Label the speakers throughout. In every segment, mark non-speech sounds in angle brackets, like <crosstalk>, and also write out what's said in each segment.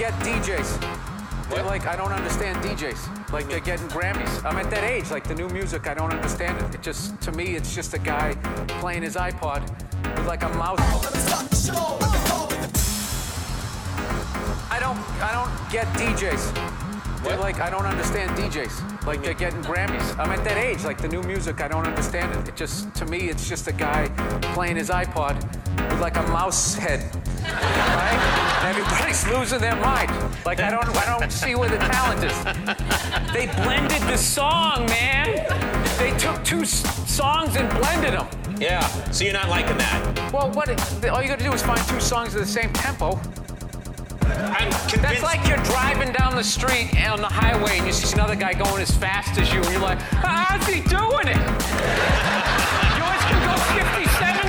Speaker 1: don't I don't get DJs. They're like I don't understand DJs. Like they're getting Grammys. I'm at that age. Like the new music, I don't understand it. It just to me, it's just a guy playing his iPod with like a mouse. I don't I don't get DJs. They're like I don't understand DJs. Like they're getting Grammys. I'm at that age. Like the new music, I don't understand it. It just to me, it's just a guy playing his iPod with like a mouse head. Right? Everybody's losing their mind. Like I don't I don't see where the talent is. They blended the song, man. They took two s- songs and blended them.
Speaker 2: Yeah. So you're not liking that?
Speaker 1: Well, what? All you got to do is find two songs of the same tempo.
Speaker 2: I'm
Speaker 1: That's like you're driving down the street on the highway and you see another guy going as fast as you, and you're like, how's he doing it? <laughs> Yours can go 57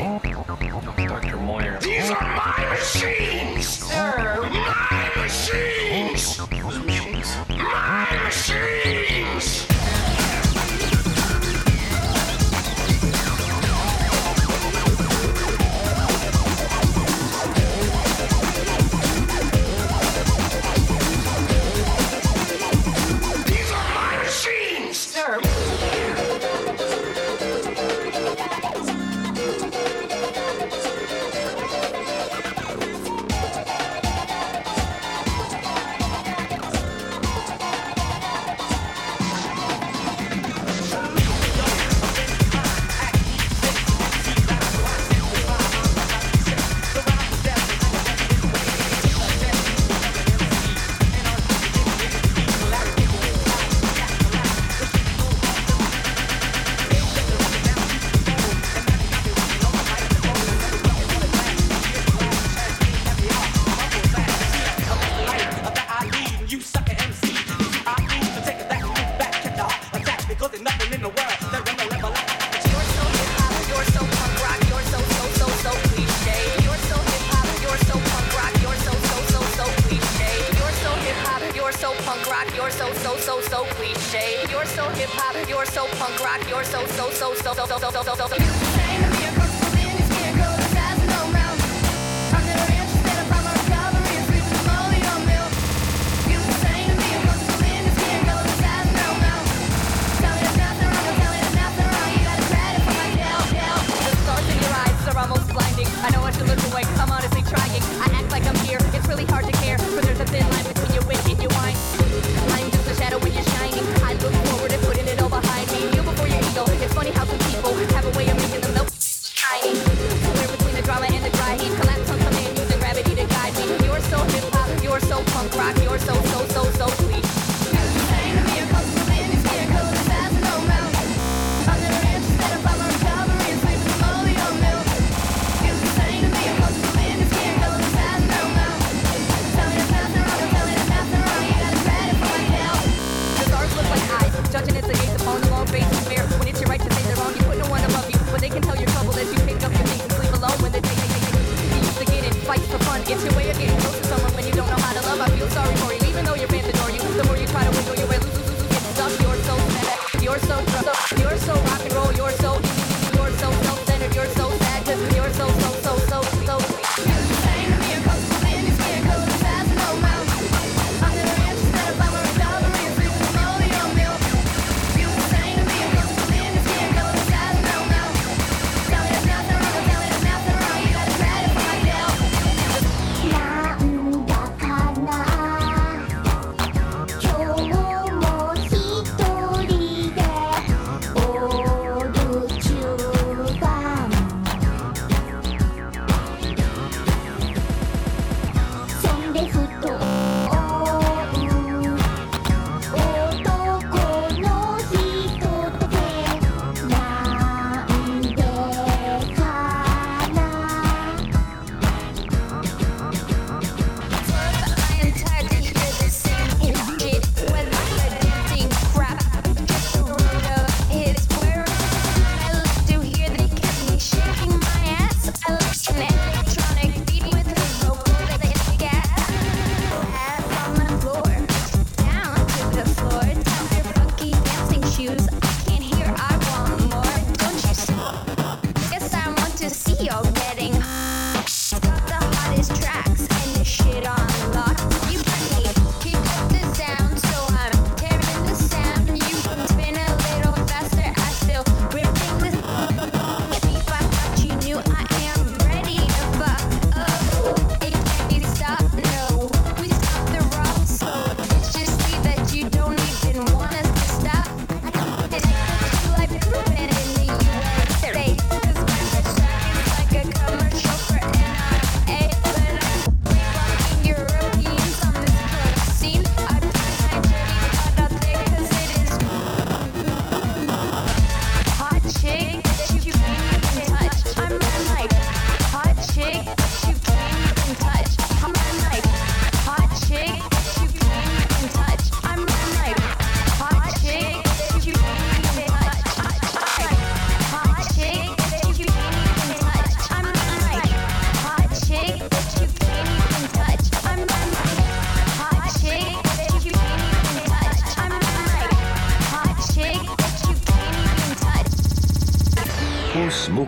Speaker 3: Friday.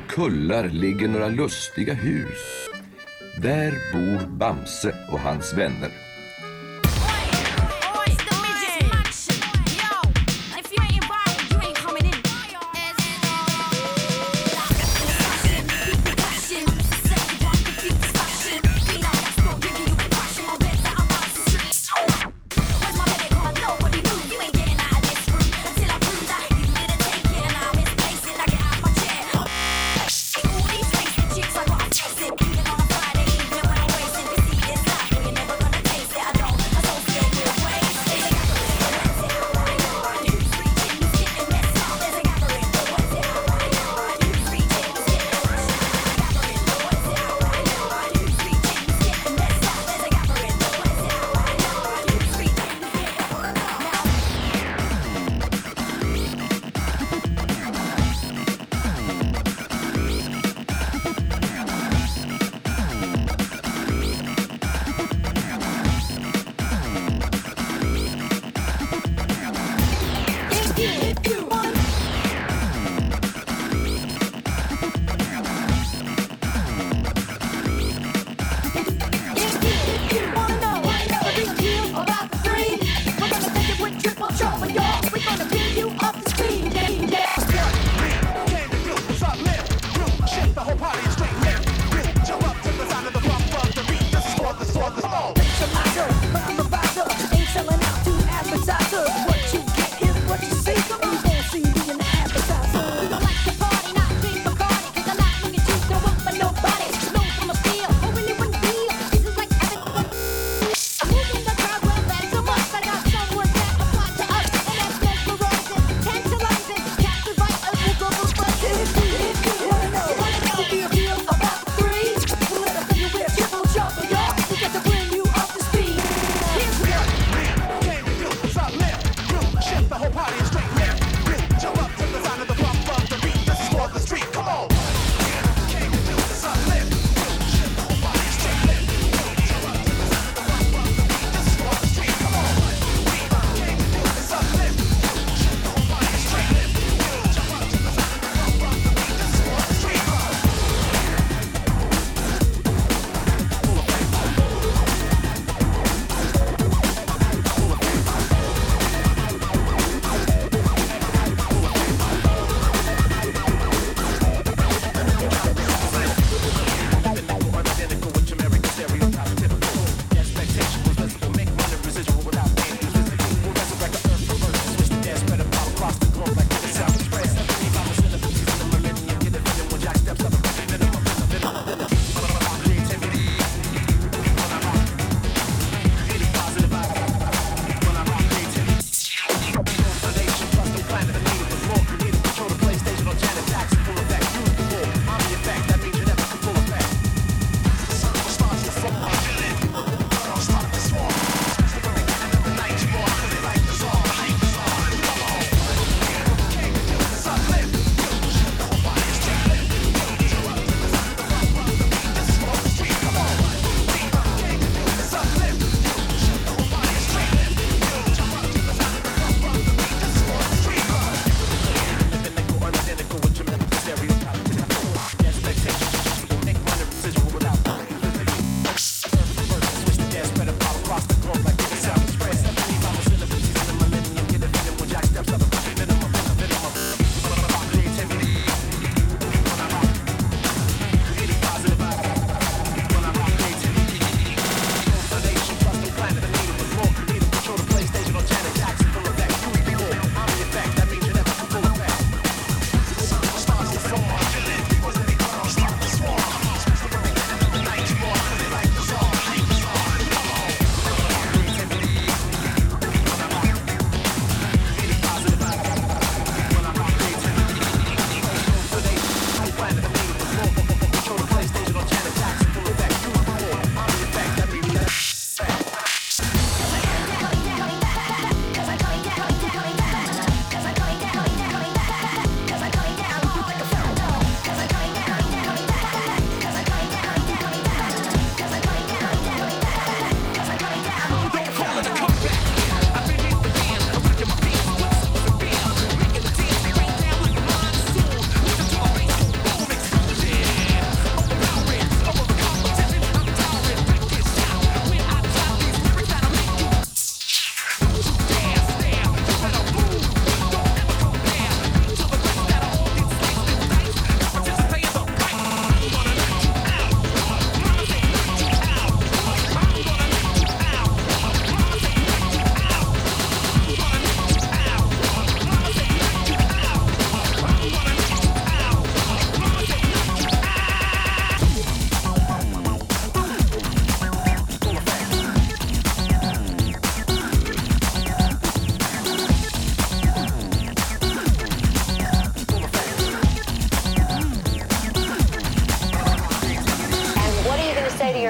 Speaker 3: kullar ligger några lustiga hus. Där bor Bamse och hans vänner.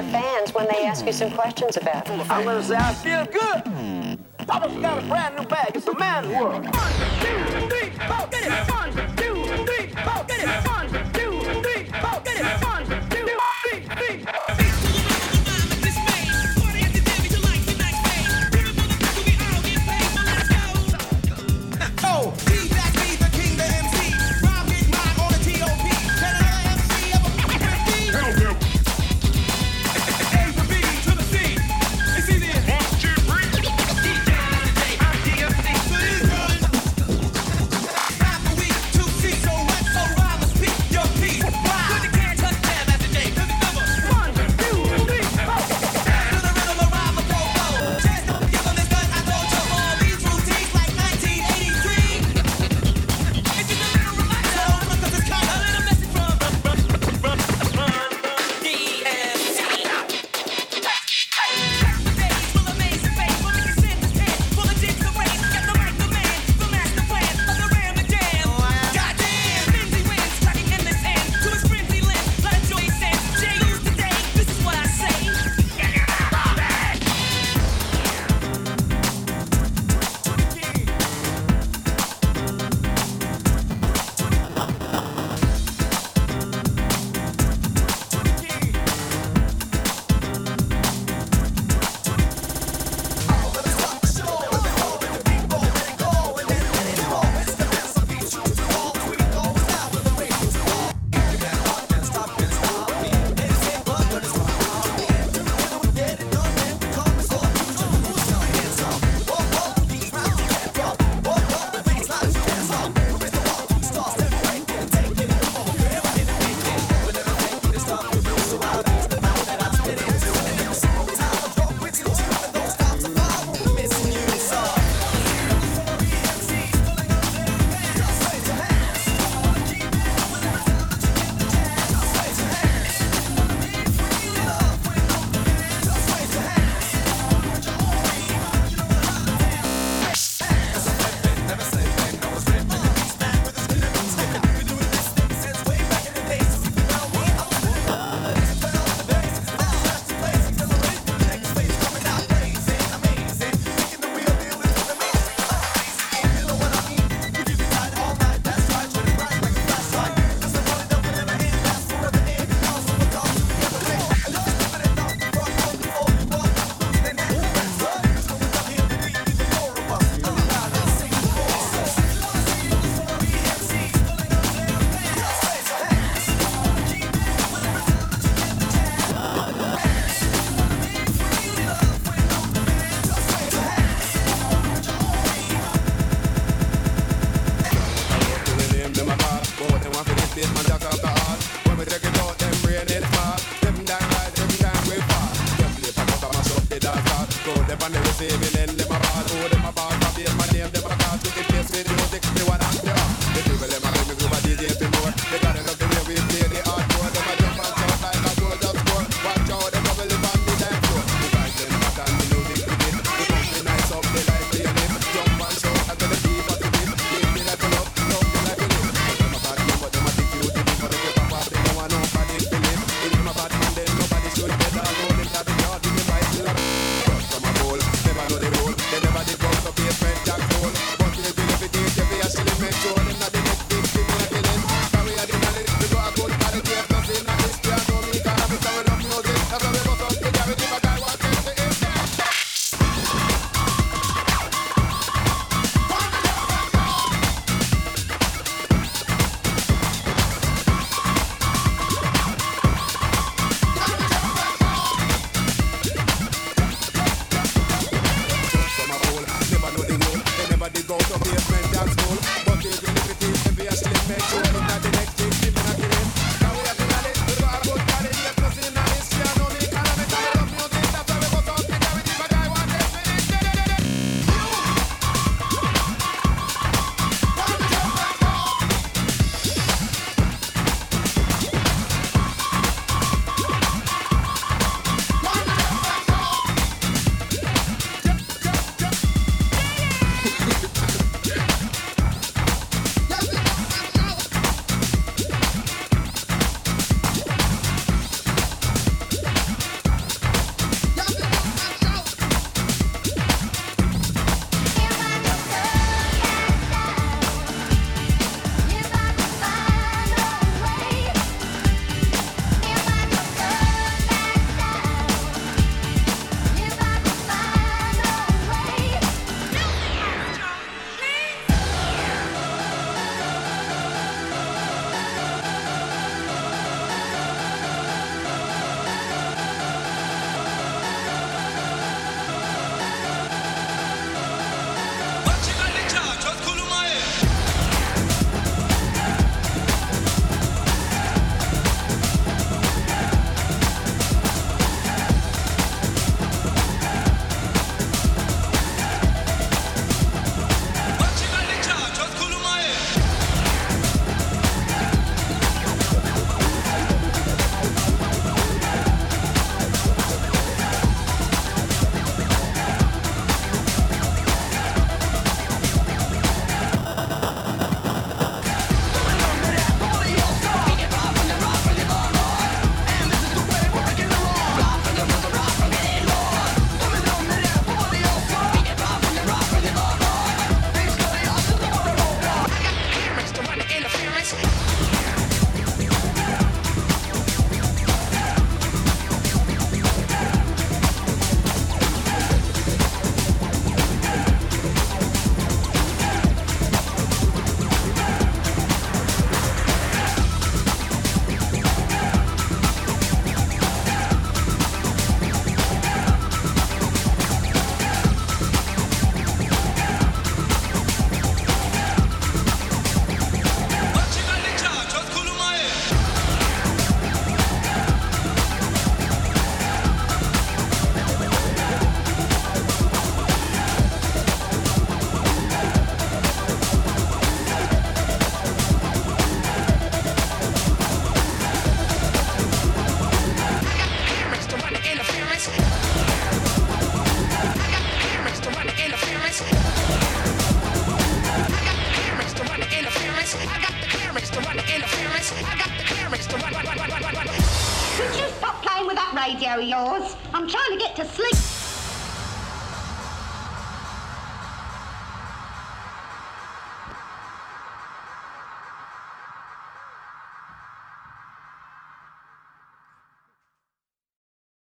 Speaker 4: your fans when they ask you some questions about it.
Speaker 5: I'm gonna say I feel good. I just got a brand new bag. It's a man world. One, two, three, four. Get it. One, two, three, four. Get it. One,